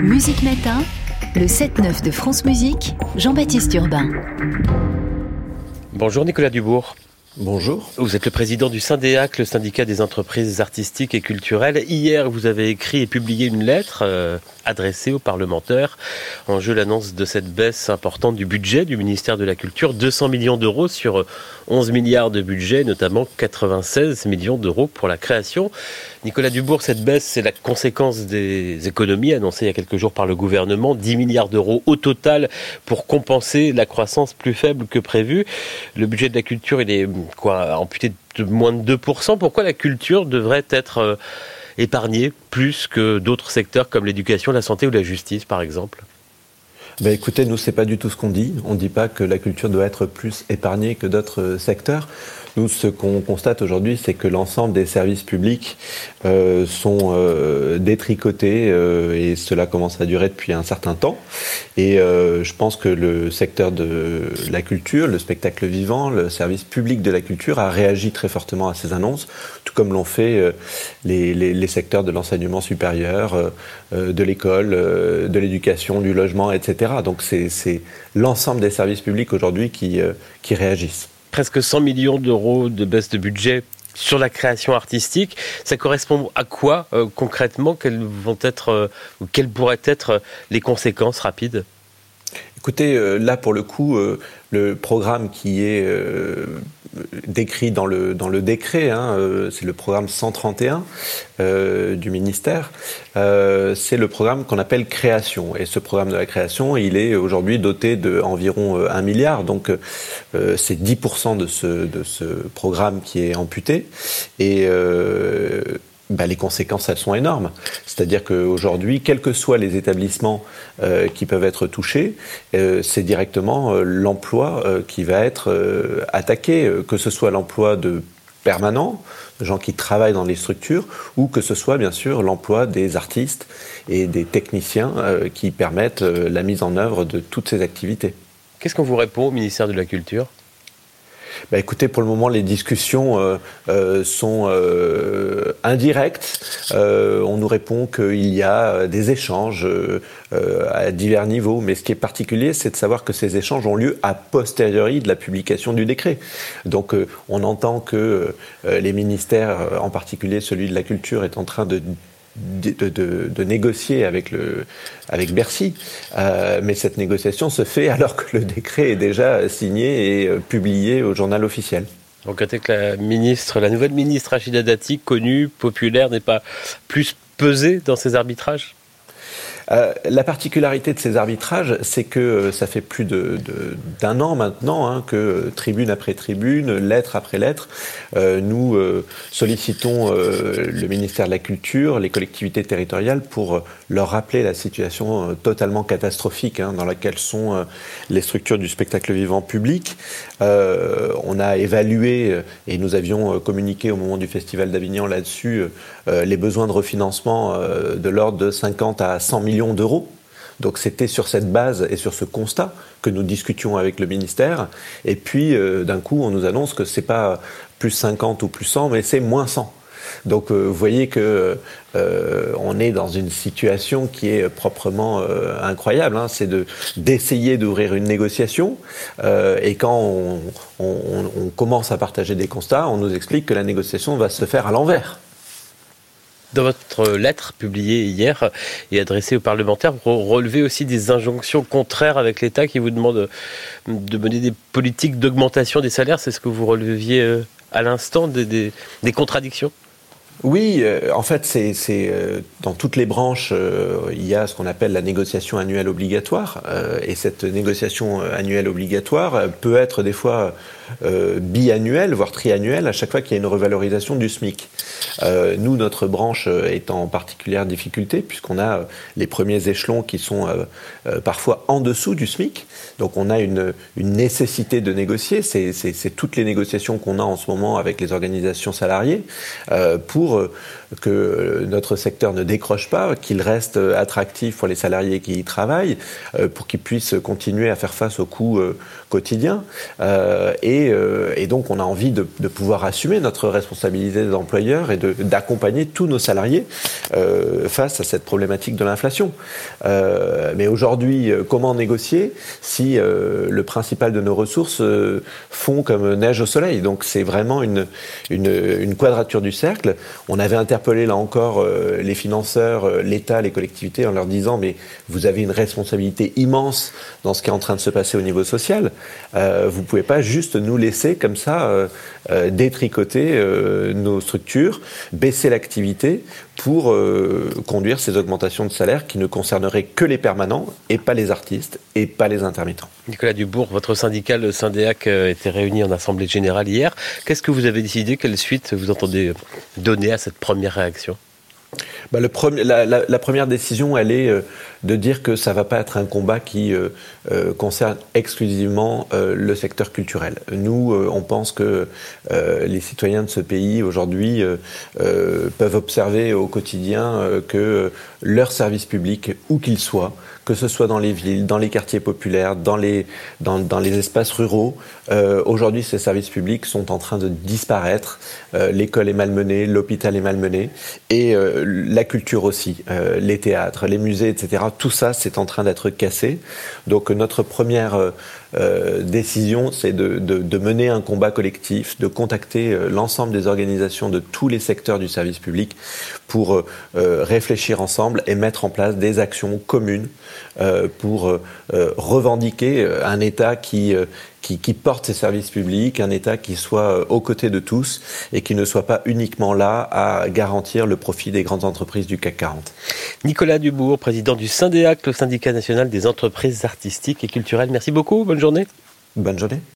Musique Matin, le 7-9 de France Musique, Jean-Baptiste Urbain. Bonjour Nicolas Dubourg. Bonjour. Vous êtes le président du SYNDEAC, le syndicat des entreprises artistiques et culturelles. Hier, vous avez écrit et publié une lettre euh, adressée aux parlementaires. En jeu, l'annonce de cette baisse importante du budget du ministère de la Culture, 200 millions d'euros sur 11 milliards de budget, notamment 96 millions d'euros pour la création. Nicolas Dubourg, cette baisse, c'est la conséquence des économies annoncées il y a quelques jours par le gouvernement, 10 milliards d'euros au total pour compenser la croissance plus faible que prévu. Le budget de la culture, il est quoi, amputé de moins de 2%. Pourquoi la culture devrait être euh, épargnée plus que d'autres secteurs comme l'éducation, la santé ou la justice, par exemple? Ben écoutez, nous, c'est pas du tout ce qu'on dit. On ne dit pas que la culture doit être plus épargnée que d'autres secteurs. Nous, ce qu'on constate aujourd'hui, c'est que l'ensemble des services publics euh, sont euh, détricotés euh, et cela commence à durer depuis un certain temps. Et je pense que le secteur de la culture, le spectacle vivant, le service public de la culture a réagi très fortement à ces annonces, tout comme l'ont fait les, secteurs de l'enseignement supérieur, de l'école, de l'éducation, du logement, etc. Donc c'est l'ensemble des services publics aujourd'hui qui réagissent presque 100 millions d'euros de baisse de budget sur la création artistique. Ça correspond à quoi euh, concrètement? Quelles vont être euh, ou quelles pourraient être les conséquences rapides? Écoutez, euh, là pour le coup, euh, le programme qui est euh, décrit dans le, dans le décret, hein, c'est le programme 131 du ministère, c'est le programme qu'on appelle création. Et ce programme de la création, il est aujourd'hui doté d'environ 1 milliard, donc c'est 10% de ce, de ce programme qui est amputé. Et bah, les conséquences, elles sont énormes. C'est-à-dire qu'aujourd'hui, quels que soient les établissements euh, qui peuvent être touchés, euh, c'est directement euh, l'emploi qui va être attaqué, que ce soit l'emploi de permanents, de gens qui travaillent dans les structures, ou que ce soit bien sûr l'emploi des artistes et des techniciens qui permettent la mise en œuvre de toutes ces activités. Qu'est-ce qu'on vous répond au ministère de la Culture? Bah écoutez, pour le moment, les discussions euh, euh, sont euh, indirectes. Euh, on nous répond qu'il y a des échanges euh, à divers niveaux, mais ce qui est particulier, c'est de savoir que ces échanges ont lieu a posteriori de la publication du décret. Donc, euh, on entend que les ministères, en particulier celui de la culture, est en train de de, négocier avec, le, avec Bercy. Euh, mais cette négociation se fait alors que le décret est déjà signé et euh, publié au journal officiel. Vous regrettez que la ministre, la nouvelle ministre Rachida Dati, connue, populaire, n'ait pas plus pesé dans ces arbitrages? Euh, la particularité de ces arbitrages, c'est que euh, ça fait plus d'un an maintenant hein, que tribune après tribune, lettre après lettre, euh, nous euh, sollicitons euh, le ministère de la Culture, les collectivités territoriales pour leur rappeler la situation totalement catastrophique hein, dans laquelle sont les structures du spectacle vivant public. on a évalué et nous avions communiqué au moment du Festival d'Avignon là-dessus les besoins de refinancement de l'ordre de 50 à 100 millions d'euros. Donc c'était sur cette base et sur ce constat que nous discutions avec le ministère. Et puis euh, d'un coup, on nous annonce que c'est pas plus 50 ou plus 100, mais c'est moins 100. Donc euh, vous voyez que euh, on est dans une situation qui est proprement incroyable. Hein. C'est de d'essayer d'ouvrir une négociation et quand on commence à partager des constats, on nous explique que la négociation va se faire à l'envers. Dans votre lettre publiée hier et adressée aux parlementaires, vous relevez aussi des injonctions contraires avec l'État qui vous demande de mener des politiques d'augmentation des salaires. C'est ce que vous releviez à l'instant, des, des, des contradictions? Oui, euh, en fait, c'est euh, dans toutes les branches, euh, il y a ce qu'on appelle la négociation annuelle obligatoire, et cette négociation annuelle obligatoire peut être des fois biannuelle, voire triannuelle, à chaque fois qu'il y a une revalorisation du SMIC. Nous, notre branche est en particulière difficulté, puisqu'on a les premiers échelons qui sont parfois en dessous du SMIC, donc on a une, une nécessité de négocier, c'est toutes les négociations qu'on a en ce moment avec les organisations salariées pour euh, que notre secteur ne décroche pas, qu'il reste attractif pour les salariés qui y travaillent, euh, pour qu'ils puissent continuer à faire face aux coûts euh, quotidiens. Et, et, donc on a envie de, de, pouvoir assumer notre responsabilité d'employeur et d'accompagner tous nos salariés face à cette problématique de l'inflation. mais aujourd'hui, comment négocier si le principal de nos ressources font comme neige au soleil? Donc c'est vraiment une, une, une, quadrature du cercle. On avait interpellé là encore les financeurs, l'État, les collectivités en leur disant mais vous avez une responsabilité immense dans ce qui est en train de se passer au niveau social. Euh, vous ne pouvez pas juste nous laisser comme ça euh, euh, détricoter nos structures, baisser l'activité pour conduire ces augmentations de salaire qui ne concerneraient que les permanents et pas les artistes et pas les intermittents. Nicolas Dubourg, votre syndicat, le Syndéac, était réuni en Assemblée Générale hier. Qu'est-ce que vous avez décidé? Quelle suite vous entendez donner à cette première réaction? Bah, la, première décision, elle est euh, de dire que ça va pas être un combat qui euh, euh, concerne exclusivement le secteur culturel. Nous, on pense que les citoyens de ce pays aujourd'hui peuvent observer au quotidien que leur service public, où qu'il soit, que ce soit dans les villes, dans les quartiers populaires, dans les, dans, dans les espaces ruraux, aujourd'hui, ces services publics sont en train de disparaître. L'école est malmenée, l'hôpital est malmené, et la culture aussi, euh, les théâtres, les musées, etc. Tout ça, c'est en train d'être cassé. Donc notre première euh, euh, décision, c'est de, de, mener un combat collectif, de contacter l'ensemble des organisations de tous les secteurs du service public pour réfléchir ensemble et mettre en place des actions communes pour revendiquer un État qui qui, porte ses services publics, un État qui soit euh, aux côtés de tous et qui ne soit pas uniquement là à garantir le profit des grandes entreprises du CAC 40. Nicolas Dubourg, président du Syndéac, le syndicat national des entreprises artistiques et culturelles. Merci beaucoup, bonne journée. Bonne journée.